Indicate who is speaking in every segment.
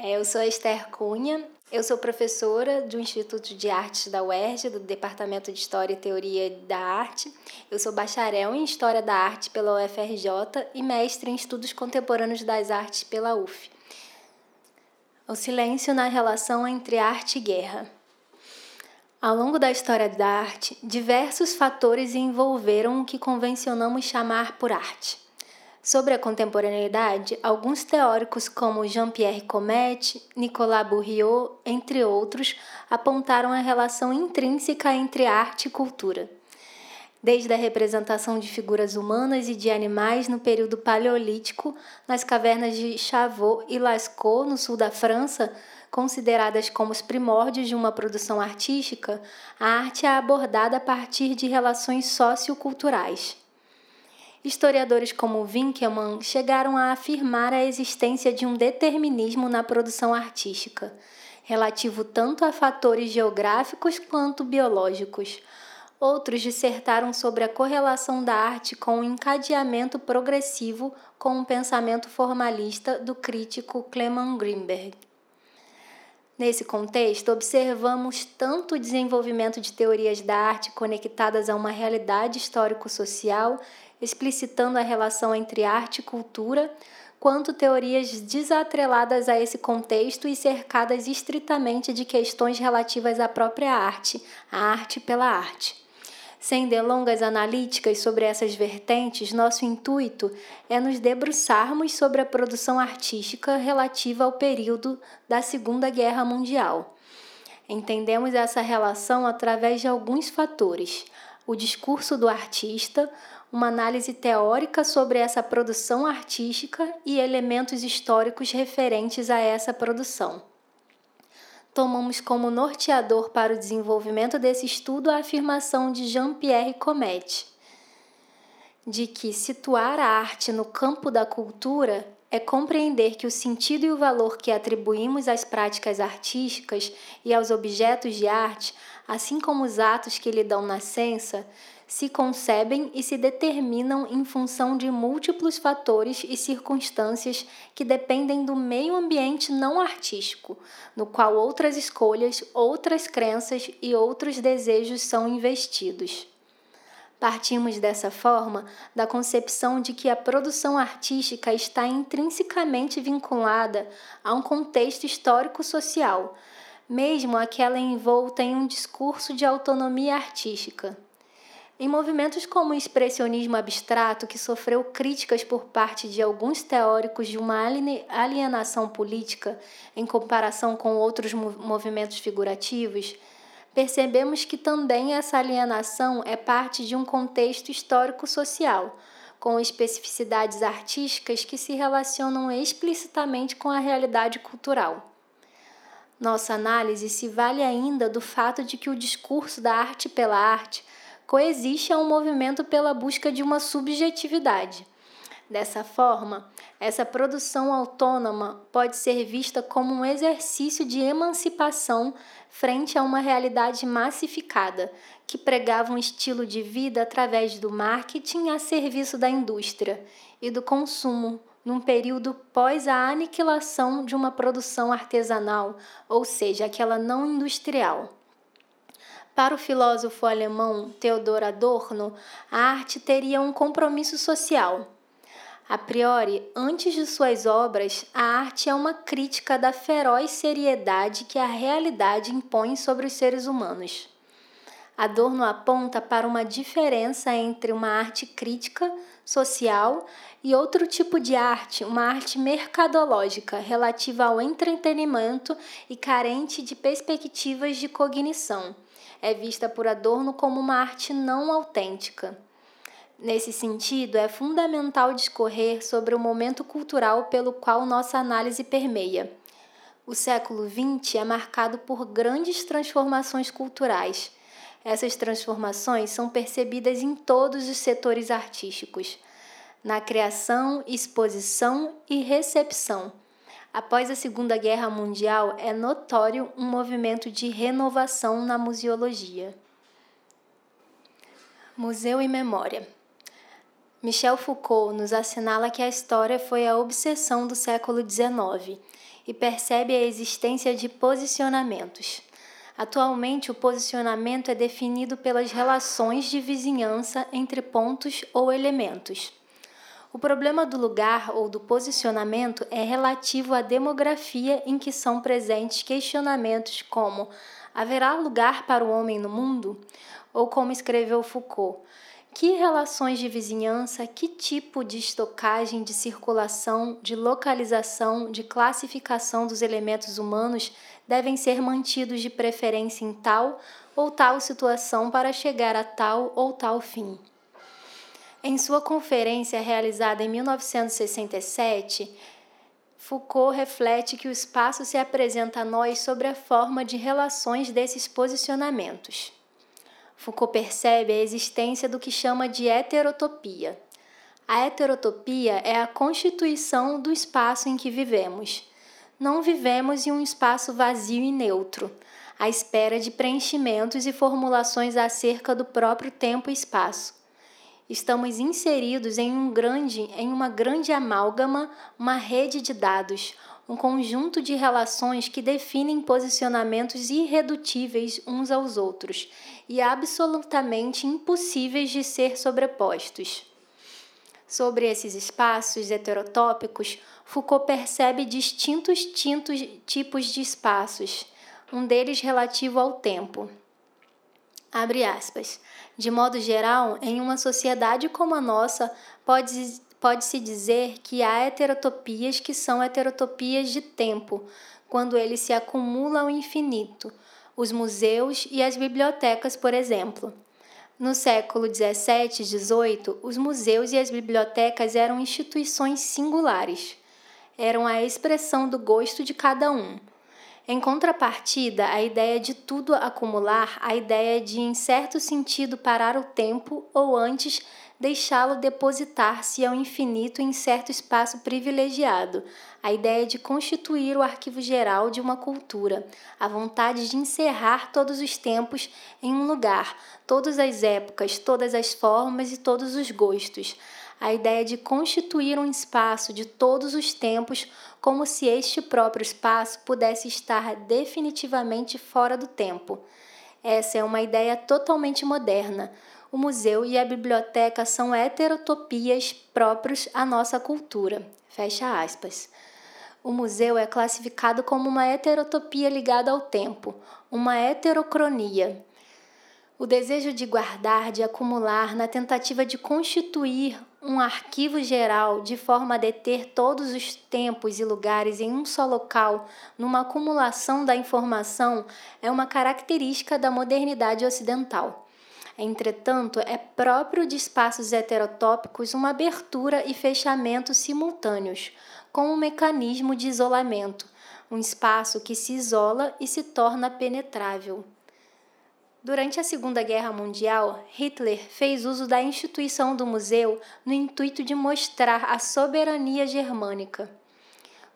Speaker 1: É, eu sou Esther Cunha, eu sou professora do Instituto de Artes da UERJ, do Departamento de História e Teoria da Arte. Eu sou bacharel em História da Arte pela UFRJ e mestre em Estudos Contemporâneos das Artes pela UF. O silêncio na relação entre arte e guerra. Ao longo da história da arte, diversos fatores envolveram o que convencionamos chamar por arte. Sobre a contemporaneidade, alguns teóricos como Jean-Pierre Comet, Nicolas Bourriot, entre outros, apontaram a relação intrínseca entre arte e cultura. Desde a representação de figuras humanas e de animais no período paleolítico, nas cavernas de Chavot e Lascaux, no sul da França, consideradas como os primórdios de uma produção artística, a arte é abordada a partir de relações socioculturais. Historiadores como Winkelmann chegaram a afirmar a existência de um determinismo na produção artística, relativo tanto a fatores geográficos quanto biológicos. Outros dissertaram sobre a correlação da arte com o encadeamento progressivo com o pensamento formalista do crítico Clement Greenberg. Nesse contexto, observamos tanto o desenvolvimento de teorias da arte conectadas a uma realidade histórico-social explicitando a relação entre arte e cultura, quanto teorias desatreladas a esse contexto e cercadas estritamente de questões relativas à própria arte, a arte pela arte. Sem delongas analíticas sobre essas vertentes, nosso intuito é nos debruçarmos sobre a produção artística relativa ao período da Segunda Guerra Mundial. Entendemos essa relação através de alguns fatores: o discurso do artista, uma análise teórica sobre essa produção artística e elementos históricos referentes a essa produção. Tomamos como norteador para o desenvolvimento desse estudo a afirmação de Jean-Pierre Comet, de que situar a arte no campo da cultura é compreender que o sentido e o valor que atribuímos às práticas artísticas e aos objetos de arte, assim como os atos que lhe dão nascença, se concebem e se determinam em função de múltiplos fatores e circunstâncias que dependem do meio ambiente não artístico, no qual outras escolhas, outras crenças e outros desejos são investidos. Partimos dessa forma da concepção de que a produção artística está intrinsecamente vinculada a um contexto histórico-social, mesmo aquela envolta em um discurso de autonomia artística. Em movimentos como o expressionismo abstrato, que sofreu críticas por parte de alguns teóricos de uma alienação política em comparação com outros movimentos figurativos, percebemos que também essa alienação é parte de um contexto histórico-social, com especificidades artísticas que se relacionam explicitamente com a realidade cultural. Nossa análise se vale ainda do fato de que o discurso da arte pela arte coexiste a um movimento pela busca de uma subjetividade. Dessa forma, essa produção autônoma pode ser vista como um exercício de emancipação frente a uma realidade massificada, que pregava um estilo de vida através do marketing a serviço da indústria e do consumo, num período pós a aniquilação de uma produção artesanal, ou seja, aquela não industrial. Para o filósofo alemão Theodor Adorno, a arte teria um compromisso social. A priori, antes de suas obras, a arte é uma crítica da feroz seriedade que a realidade impõe sobre os seres humanos. Adorno aponta para uma diferença entre uma arte crítica, social e outro tipo de arte, uma arte mercadológica, relativa ao entretenimento e carente de perspectivas de cognição é vista por Adorno como uma arte não autêntica. Nesse sentido, é fundamental discorrer sobre o momento cultural pelo qual nossa análise permeia. O século XX é marcado por grandes transformações culturais. Essas transformações são percebidas em todos os setores artísticos, na criação, exposição e recepção Após a Segunda Guerra Mundial, é notório um movimento de renovação na museologia. Museu e Memória Michel Foucault nos assinala que a história foi a obsessão do século XIX e percebe a existência de posicionamentos. Atualmente, o posicionamento é definido pelas relações de vizinhança entre pontos ou elementos. O problema do lugar ou do posicionamento é relativo à demografia em que são presentes questionamentos como: haverá lugar para o homem no mundo? Ou como escreveu Foucault, que relações de vizinhança, que tipo de estocagem, de circulação, de localização, de classificação dos elementos humanos devem ser mantidos de preferência em tal ou tal situação para chegar a tal ou tal fim. Em sua conferência realizada em 1967, Foucault reflete que o espaço se apresenta a nós sobre a forma de relações desses posicionamentos. Foucault percebe a existência do que chama de heterotopia. A heterotopia é a constituição do espaço em que vivemos. Não vivemos em um espaço vazio e neutro, à espera de preenchimentos e formulações acerca do próprio tempo e espaço estamos inseridos em um grande, em uma grande amálgama, uma rede de dados, um conjunto de relações que definem posicionamentos irredutíveis uns aos outros e absolutamente impossíveis de ser sobrepostos. Sobre esses espaços heterotópicos, Foucault percebe distintos tintos, tipos de espaços, um deles relativo ao tempo. Abre aspas. De modo geral, em uma sociedade como a nossa, pode, pode-se dizer que há heterotopias que são heterotopias de tempo, quando ele se acumula ao infinito, os museus e as bibliotecas, por exemplo. No século 17 e 18, os museus e as bibliotecas eram instituições singulares. Eram a expressão do gosto de cada um. Em contrapartida, a ideia de tudo acumular, a ideia de, em certo sentido, parar o tempo ou antes deixá-lo depositar-se ao infinito em certo espaço privilegiado, a ideia de constituir o arquivo geral de uma cultura, a vontade de encerrar todos os tempos em um lugar, todas as épocas, todas as formas e todos os gostos, a ideia de constituir um espaço de todos os tempos, como se este próprio espaço pudesse estar definitivamente fora do tempo. Essa é uma ideia totalmente moderna. O museu e a biblioteca são heterotopias próprios à nossa cultura. Fecha aspas. O museu é classificado como uma heterotopia ligada ao tempo, uma heterocronia. O desejo de guardar, de acumular, na tentativa de constituir um arquivo geral de forma a deter todos os tempos e lugares em um só local, numa acumulação da informação, é uma característica da modernidade ocidental. Entretanto, é próprio de espaços heterotópicos uma abertura e fechamento simultâneos, com um mecanismo de isolamento, um espaço que se isola e se torna penetrável. Durante a Segunda Guerra Mundial, Hitler fez uso da instituição do museu no intuito de mostrar a soberania germânica.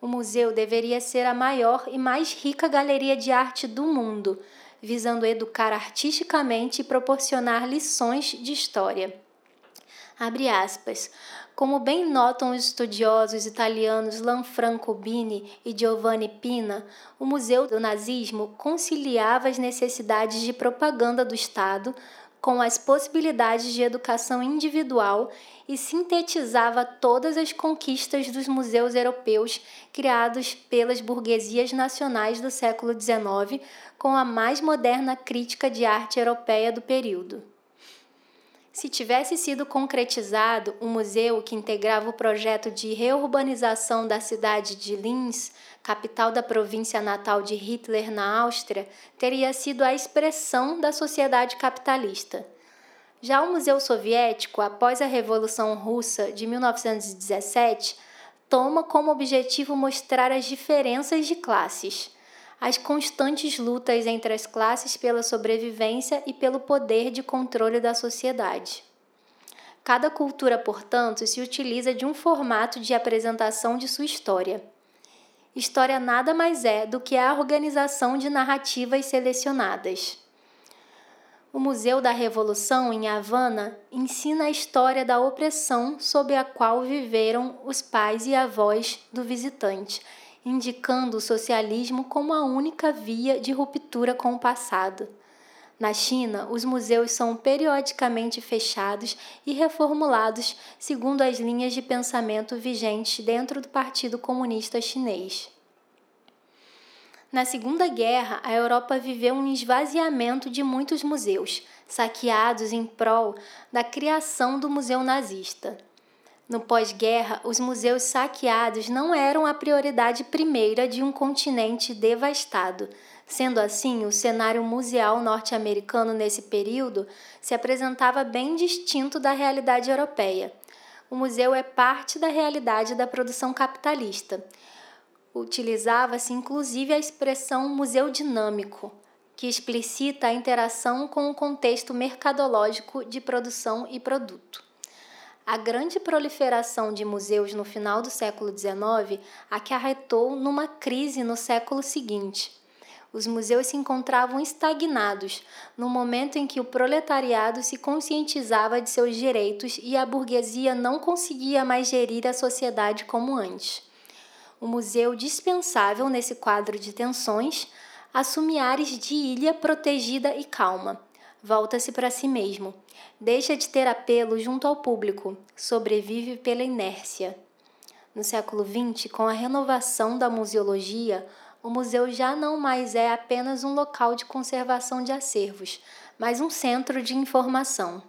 Speaker 1: O museu deveria ser a maior e mais rica galeria de arte do mundo, visando educar artisticamente e proporcionar lições de história. Abre aspas. Como bem notam os estudiosos italianos Lanfranco Bini e Giovanni Pina, o Museu do Nazismo conciliava as necessidades de propaganda do Estado com as possibilidades de educação individual e sintetizava todas as conquistas dos museus europeus criados pelas burguesias nacionais do século XIX com a mais moderna crítica de arte europeia do período. Se tivesse sido concretizado o um museu que integrava o projeto de reurbanização da cidade de Linz, capital da província natal de Hitler na Áustria, teria sido a expressão da sociedade capitalista. Já o Museu Soviético, após a Revolução Russa de 1917, toma como objetivo mostrar as diferenças de classes as constantes lutas entre as classes pela sobrevivência e pelo poder de controle da sociedade. Cada cultura, portanto, se utiliza de um formato de apresentação de sua história. História nada mais é do que a organização de narrativas selecionadas. O Museu da Revolução, em Havana, ensina a história da opressão sob a qual viveram os pais e avós do visitante indicando o socialismo como a única via de ruptura com o passado. Na China, os museus são periodicamente fechados e reformulados segundo as linhas de pensamento vigentes dentro do Partido Comunista Chinês. Na Segunda Guerra, a Europa viveu um esvaziamento de muitos museus, saqueados em prol da criação do Museu Nazista. No pós-guerra, os museus saqueados não eram a prioridade primeira de um continente devastado. Sendo assim, o cenário museal norte-americano nesse período se apresentava bem distinto da realidade europeia. O museu é parte da realidade da produção capitalista. Utilizava-se inclusive a expressão museu dinâmico, que explicita a interação com o contexto mercadológico de produção e produto. A grande proliferação de museus no final do século XIX acarretou numa crise no século seguinte. Os museus se encontravam estagnados no momento em que o proletariado se conscientizava de seus direitos e a burguesia não conseguia mais gerir a sociedade como antes. O museu dispensável nesse quadro de tensões assume ares de ilha protegida e calma volta-se para si mesmo, deixa de ter apelo junto ao público, sobrevive pela inércia. No século XX, com a renovação da museologia, o museu já não mais é apenas um local de conservação de acervos, mas um centro de informação.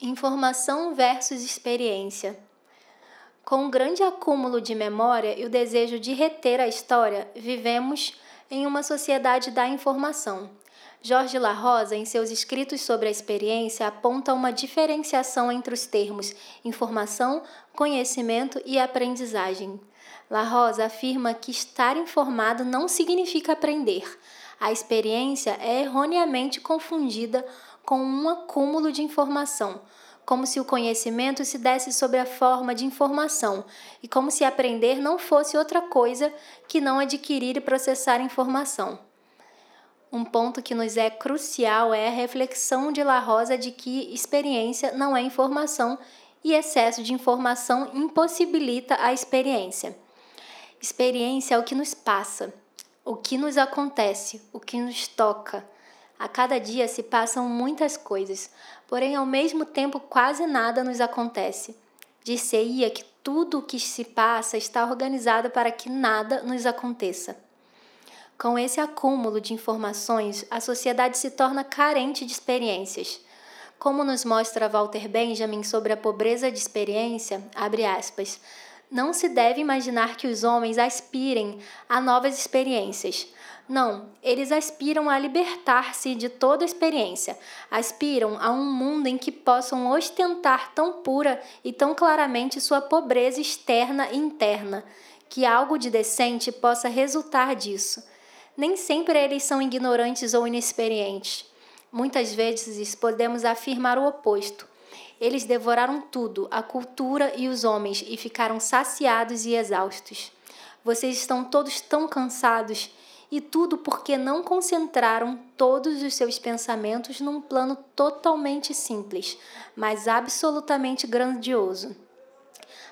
Speaker 1: Informação versus experiência. Com um grande acúmulo de memória e o desejo de reter a história, vivemos em uma sociedade da informação. Jorge La Rosa, em seus escritos sobre a experiência, aponta uma diferenciação entre os termos informação, conhecimento e aprendizagem. La Rosa afirma que estar informado não significa aprender. A experiência é erroneamente confundida com um acúmulo de informação, como se o conhecimento se desse sob a forma de informação e como se aprender não fosse outra coisa que não adquirir e processar informação. Um ponto que nos é crucial é a reflexão de La Rosa de que experiência não é informação e excesso de informação impossibilita a experiência. Experiência é o que nos passa, o que nos acontece, o que nos toca. A cada dia se passam muitas coisas, porém ao mesmo tempo quase nada nos acontece. Dir-se-ia que tudo o que se passa está organizado para que nada nos aconteça. Com esse acúmulo de informações, a sociedade se torna carente de experiências. Como nos mostra Walter Benjamin sobre a pobreza de experiência, abre aspas, não se deve imaginar que os homens aspirem a novas experiências. Não, eles aspiram a libertar-se de toda experiência, aspiram a um mundo em que possam ostentar tão pura e tão claramente sua pobreza externa e interna, que algo de decente possa resultar disso nem sempre eles são ignorantes ou inexperientes. Muitas vezes podemos afirmar o oposto. Eles devoraram tudo, a cultura e os homens, e ficaram saciados e exaustos. Vocês estão todos tão cansados, e tudo porque não concentraram todos os seus pensamentos num plano totalmente simples, mas absolutamente grandioso.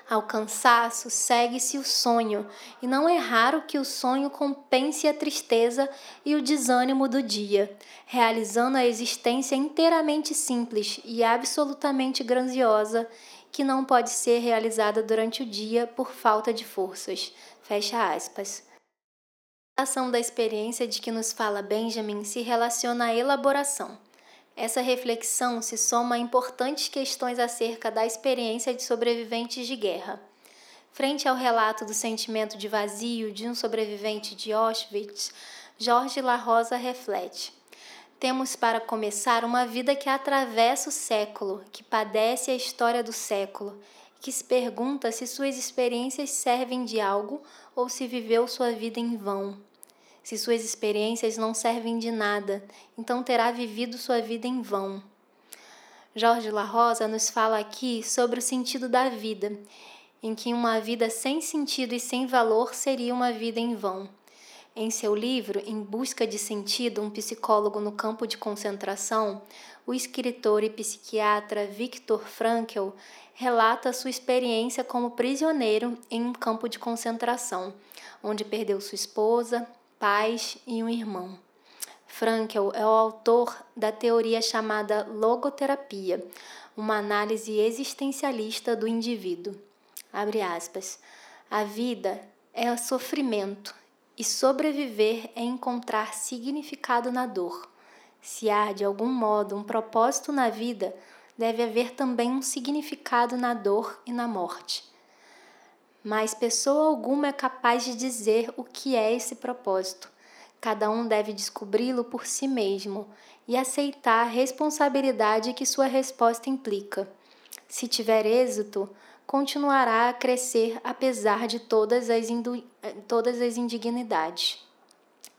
Speaker 1: Ao cansaço segue-se o sonho, e não é raro que o sonho compense a tristeza e o desânimo do dia, realizando a existência inteiramente simples e absolutamente grandiosa que não pode ser realizada durante o dia por falta de forças. Fecha aspas. A ação da experiência de que nos fala Benjamin se relaciona à elaboração. Essa reflexão se soma a importantes questões acerca da experiência de sobreviventes de guerra. Frente ao relato do sentimento de vazio de um sobrevivente de Auschwitz, Jorge La Rosa reflete: Temos para começar uma vida que atravessa o século, que padece a história do século, que se pergunta se suas experiências servem de algo ou se viveu sua vida em vão. Se suas experiências não servem de nada, então terá vivido sua vida em vão. Jorge La Rosa nos fala aqui sobre o sentido da vida, em que uma vida sem sentido e sem valor seria uma vida em vão. Em seu livro Em Busca de Sentido, um psicólogo no campo de concentração, o escritor e psiquiatra Viktor Frankl relata sua experiência como prisioneiro em um campo de concentração, onde perdeu sua esposa, pais e um irmão. Frankl é o autor da teoria chamada logoterapia, uma análise existencialista do indivíduo. Abre aspas. A vida é sofrimento e sobreviver é encontrar significado na dor. Se há, de algum modo, um propósito na vida, deve haver também um significado na dor e na morte. Mas pessoa alguma é capaz de dizer o que é esse propósito. Cada um deve descobri-lo por si mesmo e aceitar a responsabilidade que sua resposta implica. Se tiver êxito, continuará a crescer apesar de todas as, todas as indignidades.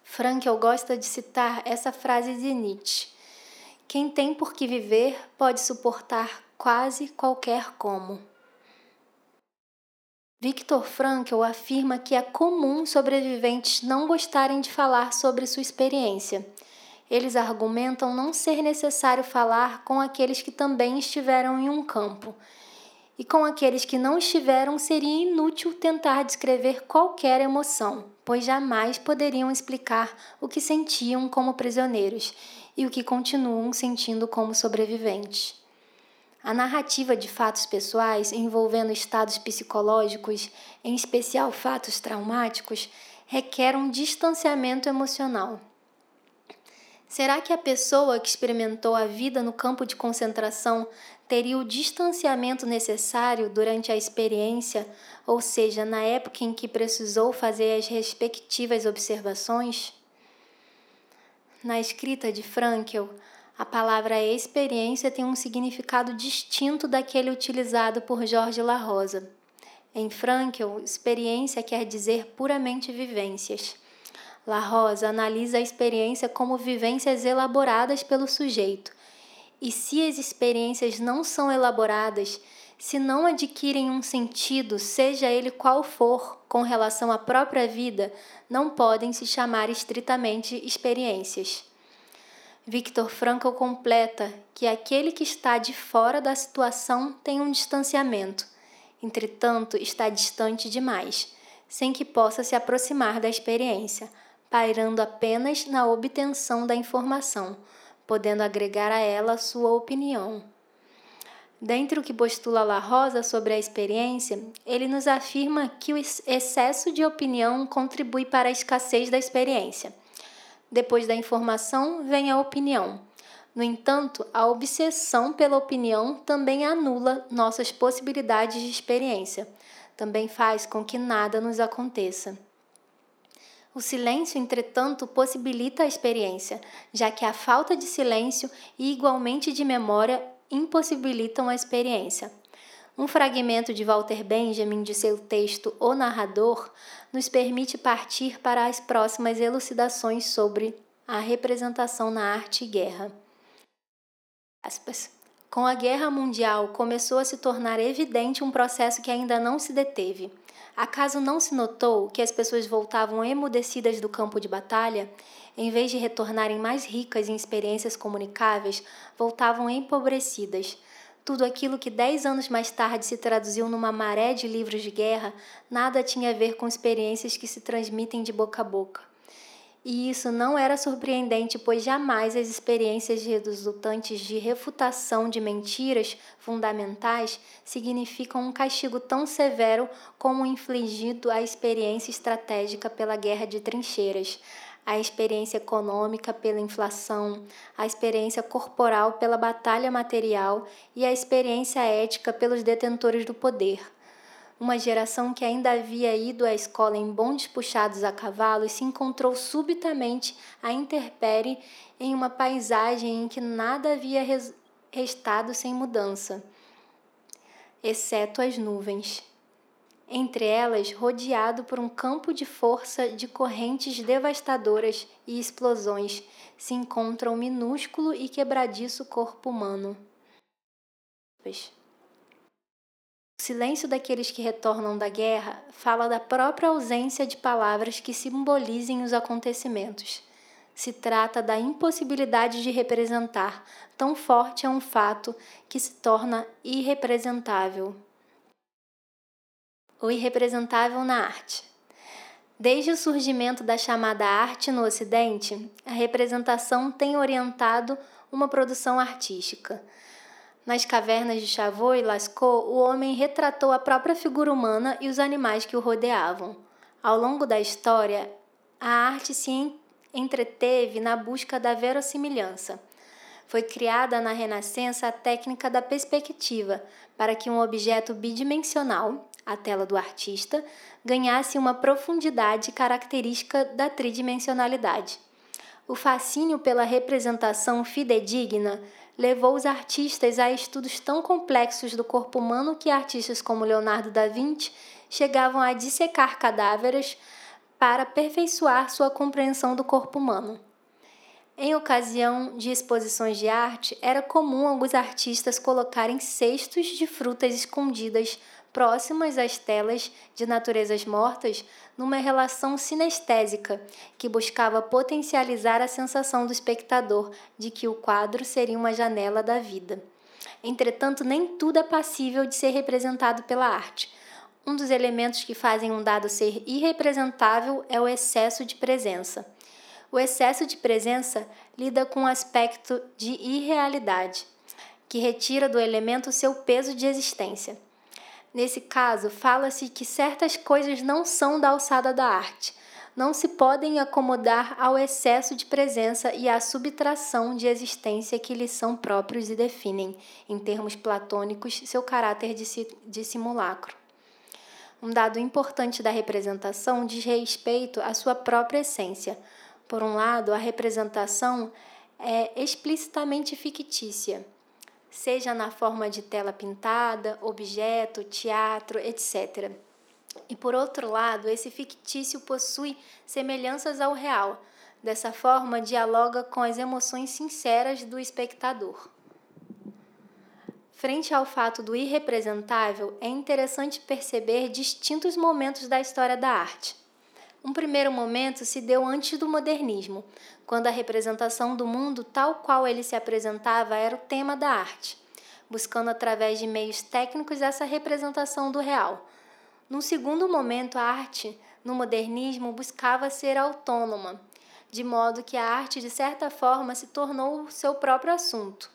Speaker 1: Frankel gosta de citar essa frase de Nietzsche: Quem tem por que viver pode suportar quase qualquer como. Viktor Frankl afirma que é comum sobreviventes não gostarem de falar sobre sua experiência. Eles argumentam não ser necessário falar com aqueles que também estiveram em um campo. E com aqueles que não estiveram seria inútil tentar descrever qualquer emoção, pois jamais poderiam explicar o que sentiam como prisioneiros e o que continuam sentindo como sobreviventes. A narrativa de fatos pessoais envolvendo estados psicológicos, em especial fatos traumáticos, requer um distanciamento emocional. Será que a pessoa que experimentou a vida no campo de concentração teria o distanciamento necessário durante a experiência, ou seja, na época em que precisou fazer as respectivas observações? Na escrita de Frankel, a palavra experiência tem um significado distinto daquele utilizado por Jorge La Rosa. Em Frankel, experiência quer dizer puramente vivências. La Rosa analisa a experiência como vivências elaboradas pelo sujeito. E se as experiências não são elaboradas, se não adquirem um sentido, seja ele qual for, com relação à própria vida, não podem se chamar estritamente experiências. Victor Frankl completa que aquele que está de fora da situação tem um distanciamento, entretanto, está distante demais, sem que possa se aproximar da experiência, pairando apenas na obtenção da informação, podendo agregar a ela sua opinião. Dentre o que postula La Rosa sobre a experiência, ele nos afirma que o excesso de opinião contribui para a escassez da experiência. Depois da informação vem a opinião. No entanto, a obsessão pela opinião também anula nossas possibilidades de experiência, também faz com que nada nos aconteça. O silêncio, entretanto, possibilita a experiência, já que a falta de silêncio e igualmente de memória impossibilitam a experiência. Um fragmento de Walter Benjamin de seu texto O Narrador nos permite partir para as próximas elucidações sobre a representação na arte e guerra. Aspas. Com a Guerra Mundial, começou a se tornar evidente um processo que ainda não se deteve. Acaso não se notou que as pessoas voltavam emudecidas do campo de batalha? Em vez de retornarem mais ricas em experiências comunicáveis, voltavam empobrecidas tudo aquilo que dez anos mais tarde se traduziu numa maré de livros de guerra nada tinha a ver com experiências que se transmitem de boca a boca. E isso não era surpreendente, pois jamais as experiências resultantes de refutação de mentiras fundamentais significam um castigo tão severo como o infligido à experiência estratégica pela guerra de trincheiras, a experiência econômica pela inflação, a experiência corporal pela batalha material e a experiência ética pelos detentores do poder. Uma geração que ainda havia ido à escola em bondes puxados a cavalo e se encontrou subitamente à interpere em uma paisagem em que nada havia restado sem mudança, exceto as nuvens entre elas rodeado por um campo de força de correntes devastadoras e explosões, se encontra um minúsculo e quebradiço corpo humano. O silêncio daqueles que retornam da guerra fala da própria ausência de palavras que simbolizem os acontecimentos. Se trata da impossibilidade de representar. Tão forte é um fato que se torna irrepresentável. O irrepresentável na arte. Desde o surgimento da chamada arte no Ocidente, a representação tem orientado uma produção artística. Nas cavernas de Chavot e Lascaux, o homem retratou a própria figura humana e os animais que o rodeavam. Ao longo da história, a arte se entreteve na busca da verossimilhança. Foi criada na Renascença a técnica da perspectiva, para que um objeto bidimensional, a tela do artista, ganhasse uma profundidade característica da tridimensionalidade. O fascínio pela representação fidedigna levou os artistas a estudos tão complexos do corpo humano que artistas como Leonardo da Vinci chegavam a dissecar cadáveres para aperfeiçoar sua compreensão do corpo humano. Em ocasião de exposições de arte, era comum alguns artistas colocarem cestos de frutas escondidas próximas às telas de naturezas mortas numa relação sinestésica que buscava potencializar a sensação do espectador de que o quadro seria uma janela da vida. Entretanto, nem tudo é passível de ser representado pela arte. Um dos elementos que fazem um dado ser irrepresentável é o excesso de presença. O excesso de presença lida com o aspecto de irrealidade, que retira do elemento seu peso de existência. Nesse caso, fala-se que certas coisas não são da alçada da arte, não se podem acomodar ao excesso de presença e à subtração de existência que lhes são próprios e definem, em termos platônicos, seu caráter de, de simulacro. Um dado importante da representação diz respeito à sua própria essência. Por um lado, a representação é explicitamente fictícia, seja na forma de tela pintada, objeto, teatro, etc. E por outro lado, esse fictício possui semelhanças ao real. Dessa forma, dialoga com as emoções sinceras do espectador. Frente ao fato do irrepresentável, é interessante perceber distintos momentos da história da arte. Um primeiro momento se deu antes do modernismo, quando a representação do mundo tal qual ele se apresentava era o tema da arte, buscando através de meios técnicos essa representação do real. Num segundo momento, a arte, no modernismo, buscava ser autônoma, de modo que a arte, de certa forma, se tornou o seu próprio assunto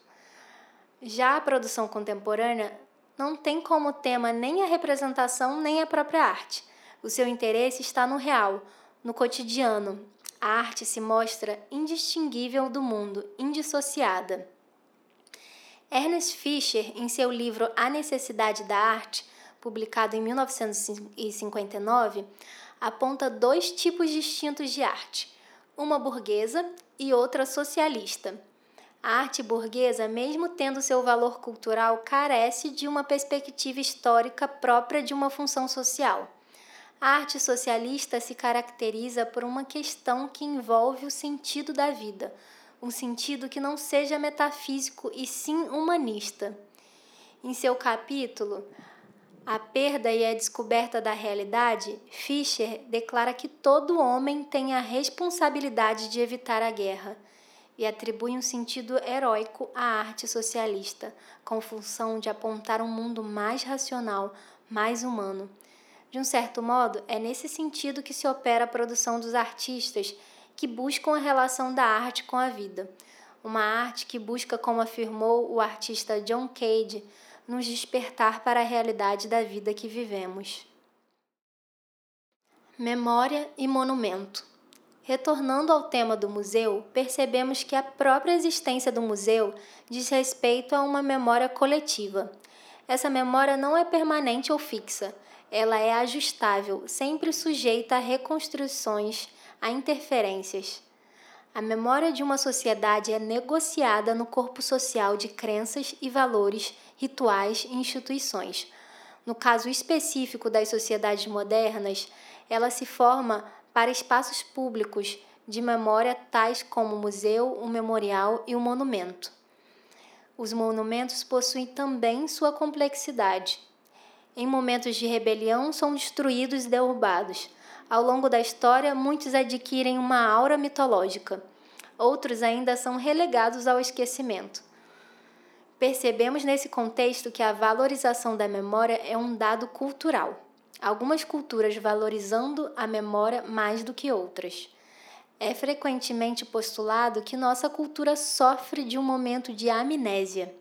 Speaker 1: já a produção contemporânea não tem como tema nem a representação nem a própria arte. O seu interesse está no real, no cotidiano. A arte se mostra indistinguível do mundo, indissociada. Ernest Fischer, em seu livro A Necessidade da Arte, publicado em 1959, aponta dois tipos distintos de arte: uma burguesa e outra socialista. A arte burguesa, mesmo tendo seu valor cultural, carece de uma perspectiva histórica própria de uma função social. A arte socialista se caracteriza por uma questão que envolve o sentido da vida, um sentido que não seja metafísico e sim humanista. Em seu capítulo A Perda e a Descoberta da Realidade, Fischer declara que todo homem tem a responsabilidade de evitar a guerra e atribui um sentido heróico à arte socialista, com função de apontar um mundo mais racional, mais humano. De um certo modo, é nesse sentido que se opera a produção dos artistas que buscam a relação da arte com a vida. Uma arte que busca, como afirmou o artista John Cage, nos despertar para a realidade da vida que vivemos. Memória e monumento. Retornando ao tema do museu, percebemos que a própria existência do museu diz respeito a uma memória coletiva. Essa memória não é permanente ou fixa, ela é ajustável, sempre sujeita a reconstruções, a interferências. A memória de uma sociedade é negociada no corpo social de crenças e valores, rituais e instituições. No caso específico das sociedades modernas, ela se forma para espaços públicos de memória tais como o museu, o memorial e o monumento. Os monumentos possuem também sua complexidade. Em momentos de rebelião, são destruídos e derrubados. Ao longo da história, muitos adquirem uma aura mitológica. outros ainda são relegados ao esquecimento. Percebemos nesse contexto que a valorização da memória é um dado cultural. Algumas culturas valorizando a memória mais do que outras. É frequentemente postulado que nossa cultura sofre de um momento de amnésia.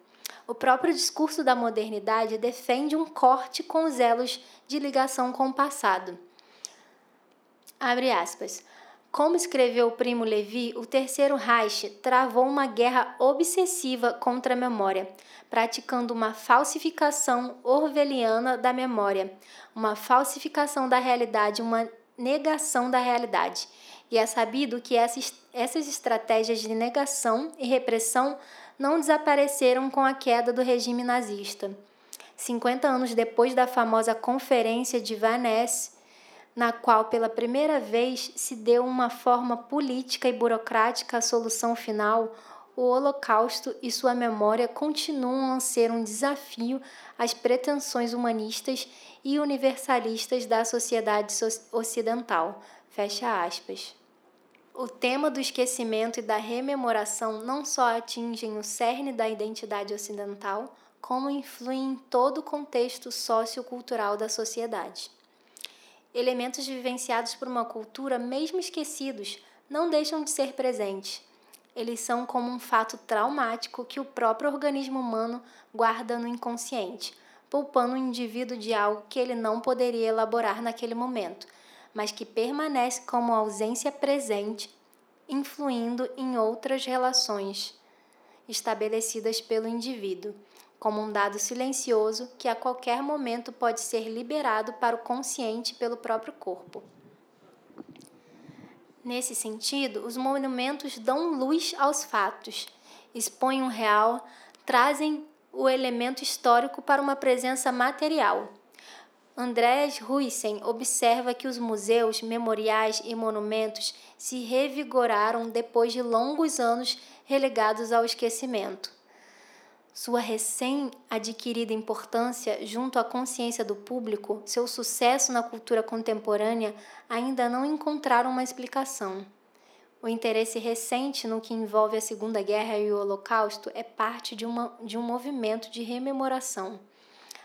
Speaker 1: O próprio discurso da modernidade defende um corte com os elos de ligação com o passado. Abre aspas. Como escreveu o primo Levi, o terceiro Reich travou uma guerra obsessiva contra a memória, praticando uma falsificação orwelliana da memória, uma falsificação da realidade, uma negação da realidade. E é sabido que essas, essas estratégias de negação e repressão não desapareceram com a queda do regime nazista. 50 anos depois da famosa Conferência de Vannes, na qual pela primeira vez se deu uma forma política e burocrática à solução final, o Holocausto e sua memória continuam a ser um desafio às pretensões humanistas e universalistas da sociedade ocidental. Fecha aspas. O tema do esquecimento e da rememoração não só atingem o cerne da identidade ocidental, como influem em todo o contexto sociocultural da sociedade. Elementos vivenciados por uma cultura, mesmo esquecidos, não deixam de ser presentes. Eles são como um fato traumático que o próprio organismo humano guarda no inconsciente, poupando o indivíduo de algo que ele não poderia elaborar naquele momento, mas que permanece como ausência presente, influindo em outras relações estabelecidas pelo indivíduo como um dado silencioso que a qualquer momento pode ser liberado para o consciente pelo próprio corpo. Nesse sentido, os monumentos dão luz aos fatos, expõem o real, trazem o elemento histórico para uma presença material. Andrés Huysen observa que os museus, memoriais e monumentos se revigoraram depois de longos anos relegados ao esquecimento. Sua recém-adquirida importância junto à consciência do público, seu sucesso na cultura contemporânea ainda não encontraram uma explicação. O interesse recente no que envolve a Segunda Guerra e o Holocausto é parte de, uma, de um movimento de rememoração.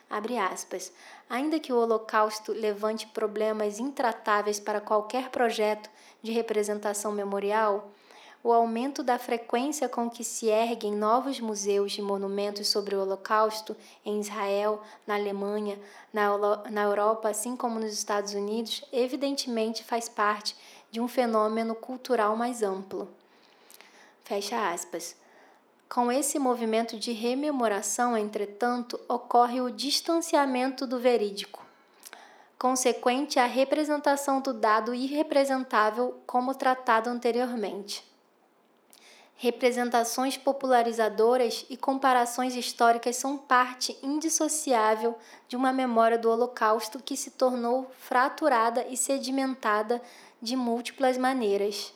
Speaker 1: Abre aspas. Ainda que o Holocausto levante problemas intratáveis para qualquer projeto de representação memorial, o aumento da frequência com que se erguem novos museus e monumentos sobre o Holocausto em Israel, na Alemanha, na, na Europa, assim como nos Estados Unidos, evidentemente faz parte de um fenômeno cultural mais amplo. Fecha aspas. Com esse movimento de rememoração, entretanto, ocorre o distanciamento do verídico, consequente à representação do dado irrepresentável como tratado anteriormente representações popularizadoras e comparações históricas são parte indissociável de uma memória do Holocausto que se tornou fraturada e sedimentada de múltiplas maneiras.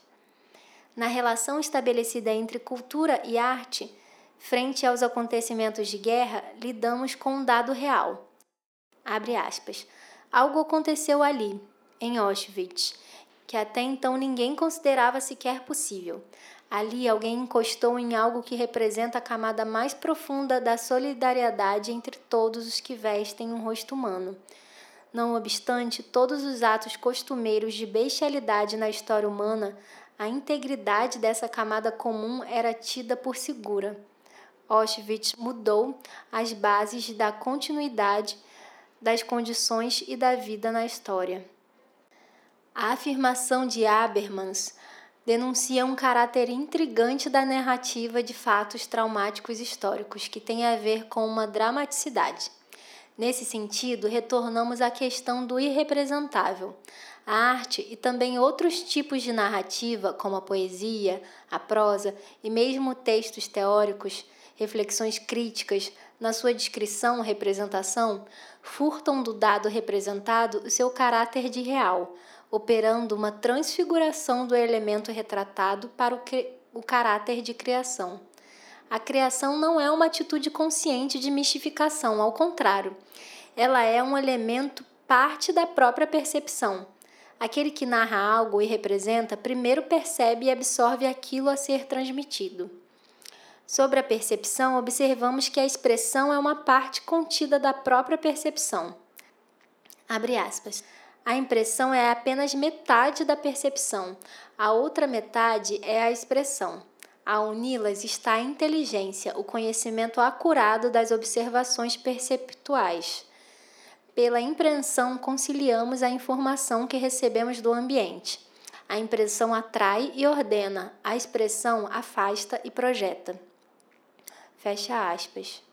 Speaker 1: Na relação estabelecida entre cultura e arte, frente aos acontecimentos de guerra, lidamos com um dado real. Abre aspas. Algo aconteceu ali, em Auschwitz, que até então ninguém considerava sequer possível. Ali alguém encostou em algo que representa a camada mais profunda da solidariedade entre todos os que vestem um rosto humano. Não obstante todos os atos costumeiros de bestialidade na história humana, a integridade dessa camada comum era tida por segura. Auschwitz mudou as bases da continuidade das condições e da vida na história. A afirmação de Habermas denuncia um caráter intrigante da narrativa de fatos traumáticos históricos, que tem a ver com uma dramaticidade. Nesse sentido, retornamos à questão do irrepresentável. A arte e também outros tipos de narrativa, como a poesia, a prosa e mesmo textos teóricos, reflexões críticas, na sua descrição representação, furtam do dado representado o seu caráter de real, operando uma transfiguração do elemento retratado para o, o caráter de criação. A criação não é uma atitude consciente de mistificação, ao contrário, ela é um elemento parte da própria percepção. Aquele que narra algo e representa primeiro percebe e absorve aquilo a ser transmitido. Sobre a percepção, observamos que a expressão é uma parte contida da própria percepção. Abre aspas. A impressão é apenas metade da percepção, a outra metade é a expressão. A uni-las está a inteligência, o conhecimento acurado das observações perceptuais. Pela impressão, conciliamos a informação que recebemos do ambiente. A impressão atrai e ordena, a expressão afasta e projeta. Fecha aspas.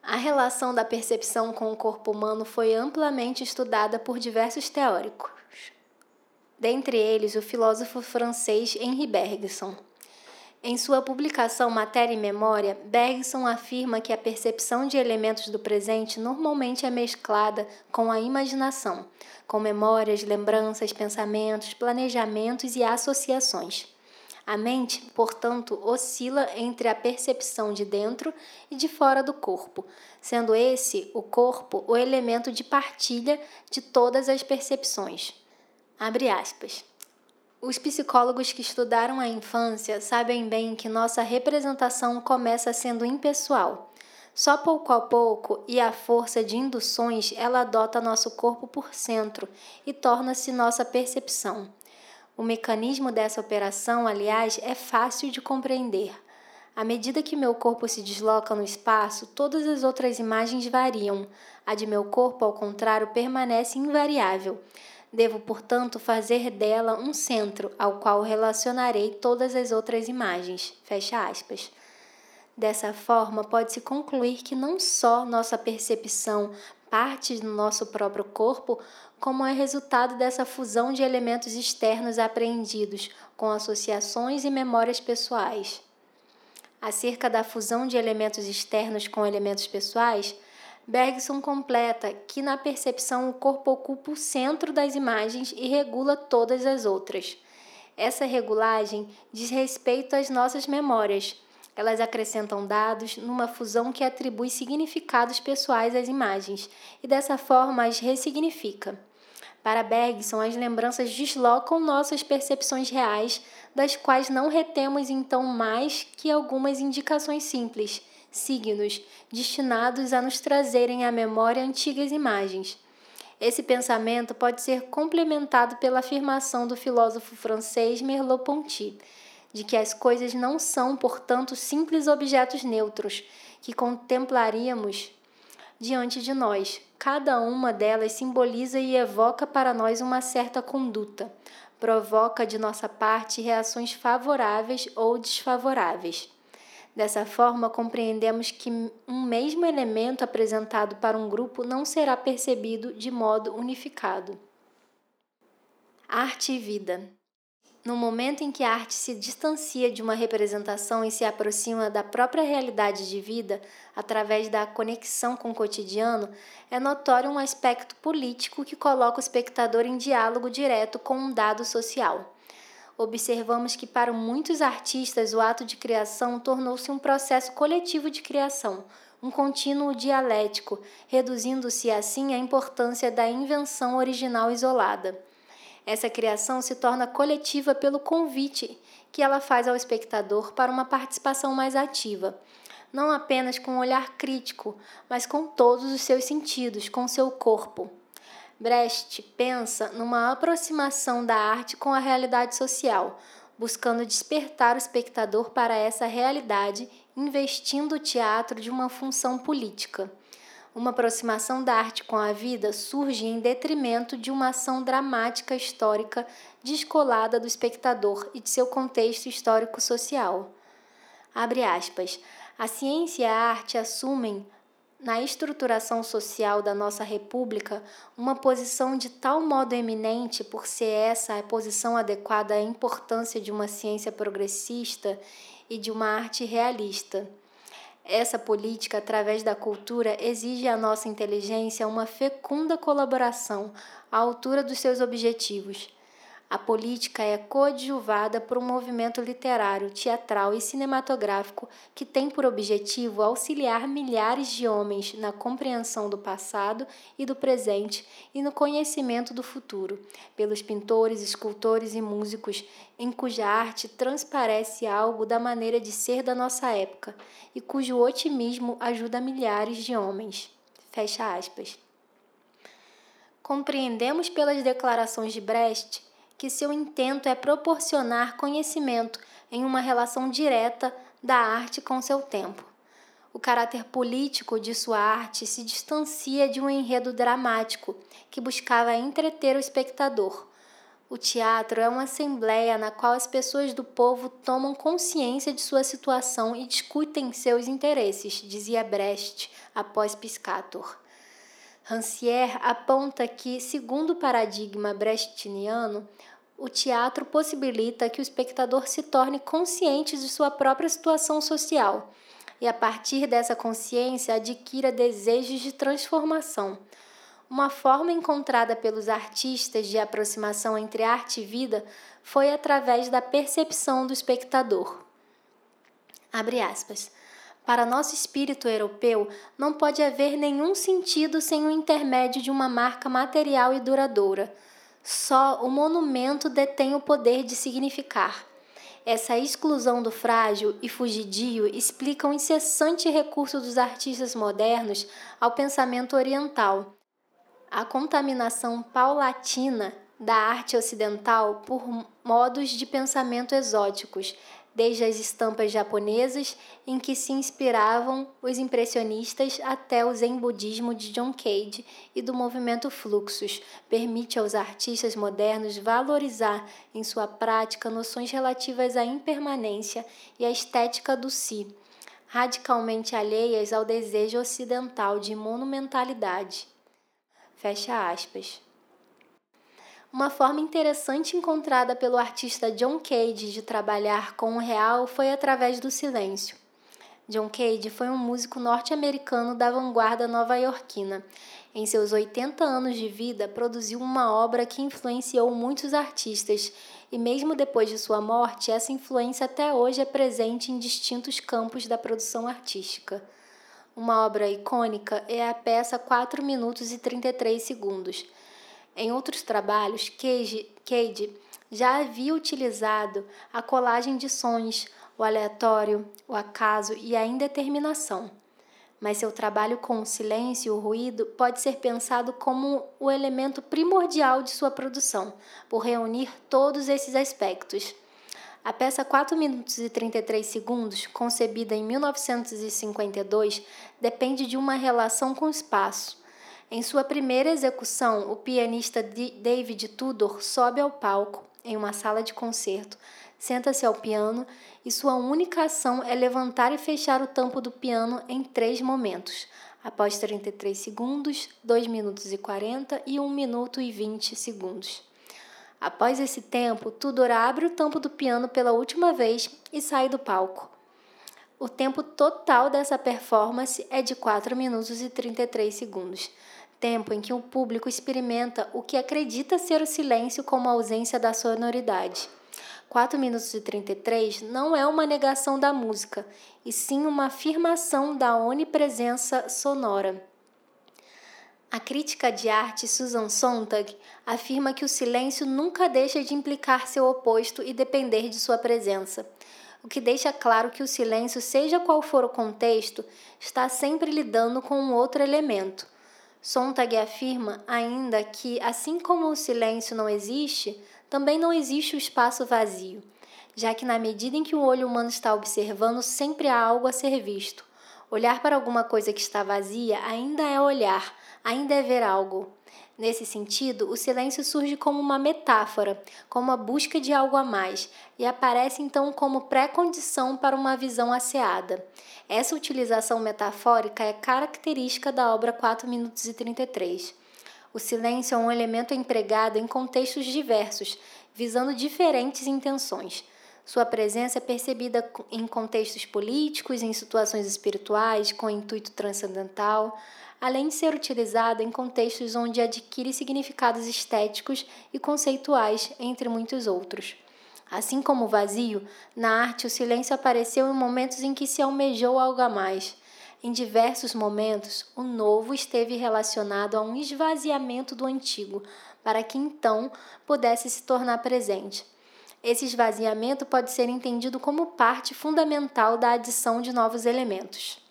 Speaker 1: A relação da percepção com o corpo humano foi amplamente estudada por diversos teóricos, dentre eles o filósofo francês Henri Bergson. Em sua publicação Matéria e Memória, Bergson afirma que a percepção de elementos do presente normalmente é mesclada com a imaginação, com memórias, lembranças, pensamentos, planejamentos e associações. A mente, portanto, oscila entre a percepção de dentro e de fora do corpo, sendo esse, o corpo, o elemento de partilha de todas as percepções. Abre aspas. Os psicólogos que estudaram a infância sabem bem que nossa representação começa sendo impessoal. Só pouco a pouco e à força de induções ela adota nosso corpo por centro e torna-se nossa percepção. O mecanismo dessa operação, aliás, é fácil de compreender. À medida que meu corpo se desloca no espaço, todas as outras imagens variam. A de meu corpo, ao contrário, permanece invariável. Devo, portanto, fazer dela um centro ao qual relacionarei todas as outras imagens. Fecha aspas. Dessa forma, pode-se concluir que não só nossa percepção parte do nosso próprio corpo, como é resultado dessa fusão de elementos externos apreendidos com associações e memórias pessoais. Acerca da fusão de elementos externos com elementos pessoais, Bergson completa que na percepção o corpo ocupa o centro das imagens e regula todas as outras. Essa regulagem diz respeito às nossas memórias. Elas acrescentam dados numa fusão que atribui significados pessoais às imagens e dessa forma as ressignifica. Para Bergson, as lembranças deslocam nossas percepções reais, das quais não retemos então mais que algumas indicações simples, signos, destinados a nos trazerem à memória antigas imagens. Esse pensamento pode ser complementado pela afirmação do filósofo francês Merleau-Ponty, de que as coisas não são, portanto, simples objetos neutros que contemplaríamos diante de nós. Cada uma delas simboliza e evoca para nós uma certa conduta, provoca de nossa parte reações favoráveis ou desfavoráveis. Dessa forma, compreendemos que um mesmo elemento apresentado para um grupo não será percebido de modo unificado. Arte e vida. No momento em que a arte se distancia de uma representação e se aproxima da própria realidade de vida através da conexão com o cotidiano, é notório um aspecto político que coloca o espectador em diálogo direto com um dado social. Observamos que para muitos artistas o ato de criação tornou-se um processo coletivo de criação, um contínuo dialético, reduzindo-se assim à importância da invenção original isolada. Essa criação se torna coletiva pelo convite que ela faz ao espectador para uma participação mais ativa, não apenas com um olhar crítico, mas com todos os seus sentidos, com seu corpo. Brecht pensa numa aproximação da arte com a realidade social, buscando despertar o espectador para essa realidade, investindo o teatro de uma função política uma aproximação da arte com a vida surge em detrimento de uma ação dramática histórica descolada do espectador e de seu contexto histórico-social. Abre aspas. A ciência e a arte assumem, na estruturação social da nossa República, uma posição de tal modo eminente por ser essa a posição adequada à importância de uma ciência progressista e de uma arte realista essa política, através da cultura, exige à nossa inteligência uma fecunda colaboração à altura dos seus objetivos. A política é coadjuvada por um movimento literário, teatral e cinematográfico que tem por objetivo auxiliar milhares de homens na compreensão do passado e do presente e no conhecimento do futuro, pelos pintores, escultores e músicos, em cuja arte transparece algo da maneira de ser da nossa época e cujo otimismo ajuda milhares de homens. Fecha aspas. Compreendemos pelas declarações de Brecht que seu intento é proporcionar conhecimento em uma relação direta da arte com seu tempo. O caráter político de sua arte se distancia de um enredo dramático que buscava entreter o espectador. O teatro é uma assembleia na qual as pessoas do povo tomam consciência de sua situação e discutem seus interesses, dizia Brecht após Piscator. Rancière aponta que, segundo o paradigma brechtiano, o teatro possibilita que o espectador se torne consciente de sua própria situação social e, a partir dessa consciência, adquira desejos de transformação. Uma forma encontrada pelos artistas de aproximação entre arte e vida foi através da percepção do espectador. Abre aspas. Para nosso espírito europeu, não pode haver nenhum sentido sem o intermédio de uma marca material e duradoura. Só o monumento detém o poder de significar. Essa exclusão do frágil e fugidio explica o incessante recurso dos artistas modernos ao pensamento oriental. A contaminação paulatina da arte ocidental por modos de pensamento exóticos desde as estampas japonesas em que se inspiravam os impressionistas até o Zen budismo de John Cage e do movimento Fluxus, permite aos artistas modernos valorizar em sua prática noções relativas à impermanência e à estética do si, radicalmente alheias ao desejo ocidental de monumentalidade. Fecha aspas. Uma forma interessante encontrada pelo artista John Cage de trabalhar com o real foi através do silêncio. John Cage foi um músico norte-americano da vanguarda nova-iorquina. Em seus 80 anos de vida, produziu uma obra que influenciou muitos artistas, e mesmo depois de sua morte, essa influência até hoje é presente em distintos campos da produção artística. Uma obra icônica é a peça 4 minutos e 33 segundos em outros trabalhos, Cage, Cage já havia utilizado a colagem de sons, o aleatório, o acaso e a indeterminação. Mas seu trabalho com o silêncio e o ruído pode ser pensado como o elemento primordial de sua produção, por reunir todos esses aspectos. A peça 4 minutos e 33 segundos, concebida em 1952, depende de uma relação com o espaço em sua primeira execução, o pianista David Tudor sobe ao palco em uma sala de concerto, senta-se ao piano e sua única ação é levantar e fechar o tampo do piano em três momentos, após 33 segundos, 2 minutos e 40 e 1 minuto e 20 segundos. Após esse tempo, Tudor abre o tampo do piano pela última vez e sai do palco. O tempo total dessa performance é de 4 minutos e 33 segundos tempo em que o público experimenta o que acredita ser o silêncio como ausência da sonoridade. 4 minutos e 33 não é uma negação da música, e sim uma afirmação da onipresença sonora. A crítica de arte Susan Sontag afirma que o silêncio nunca deixa de implicar seu oposto e depender de sua presença, o que deixa claro que o silêncio, seja qual for o contexto, está sempre lidando com um outro elemento, Sontag afirma ainda que, assim como o silêncio não existe, também não existe o espaço vazio, já que, na medida em que o olho humano está observando, sempre há algo a ser visto. Olhar para alguma coisa que está vazia ainda é olhar, ainda é ver algo. Nesse sentido, o silêncio surge como uma metáfora, como a busca de algo a mais, e aparece então como pré-condição para uma visão asseada. Essa utilização metafórica é característica da obra 4 minutos e 33. O silêncio é um elemento empregado em contextos diversos, visando diferentes intenções. Sua presença é percebida em contextos políticos, em situações espirituais, com intuito transcendental além de ser utilizado em contextos onde adquire significados estéticos e conceituais, entre muitos outros. Assim como o vazio, na arte o silêncio apareceu em momentos em que se almejou algo a mais. Em diversos momentos, o novo esteve relacionado a um esvaziamento do antigo, para que então pudesse se tornar presente. Esse esvaziamento pode ser entendido como parte fundamental da adição de novos elementos.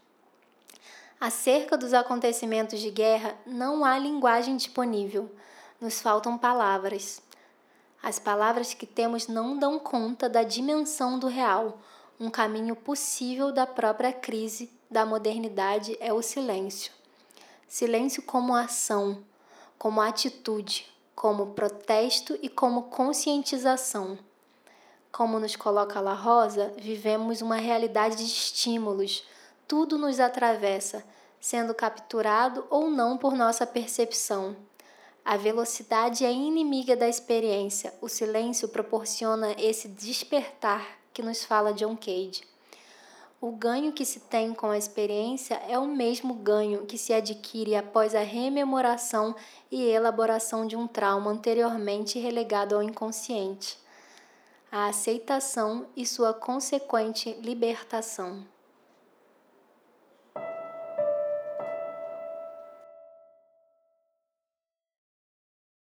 Speaker 1: Acerca dos acontecimentos de guerra, não há linguagem disponível. Nos faltam palavras. As palavras que temos não dão conta da dimensão do real. Um caminho possível da própria crise da modernidade é o silêncio. Silêncio como ação, como atitude, como protesto e como conscientização. Como nos coloca La Rosa, vivemos uma realidade de estímulos. Tudo nos atravessa, sendo capturado ou não por nossa percepção. A velocidade é inimiga da experiência. O silêncio proporciona esse despertar que nos fala John Cage. O ganho que se tem com a experiência é o mesmo ganho que se adquire após a rememoração e elaboração de um trauma anteriormente relegado ao inconsciente a aceitação e sua consequente libertação.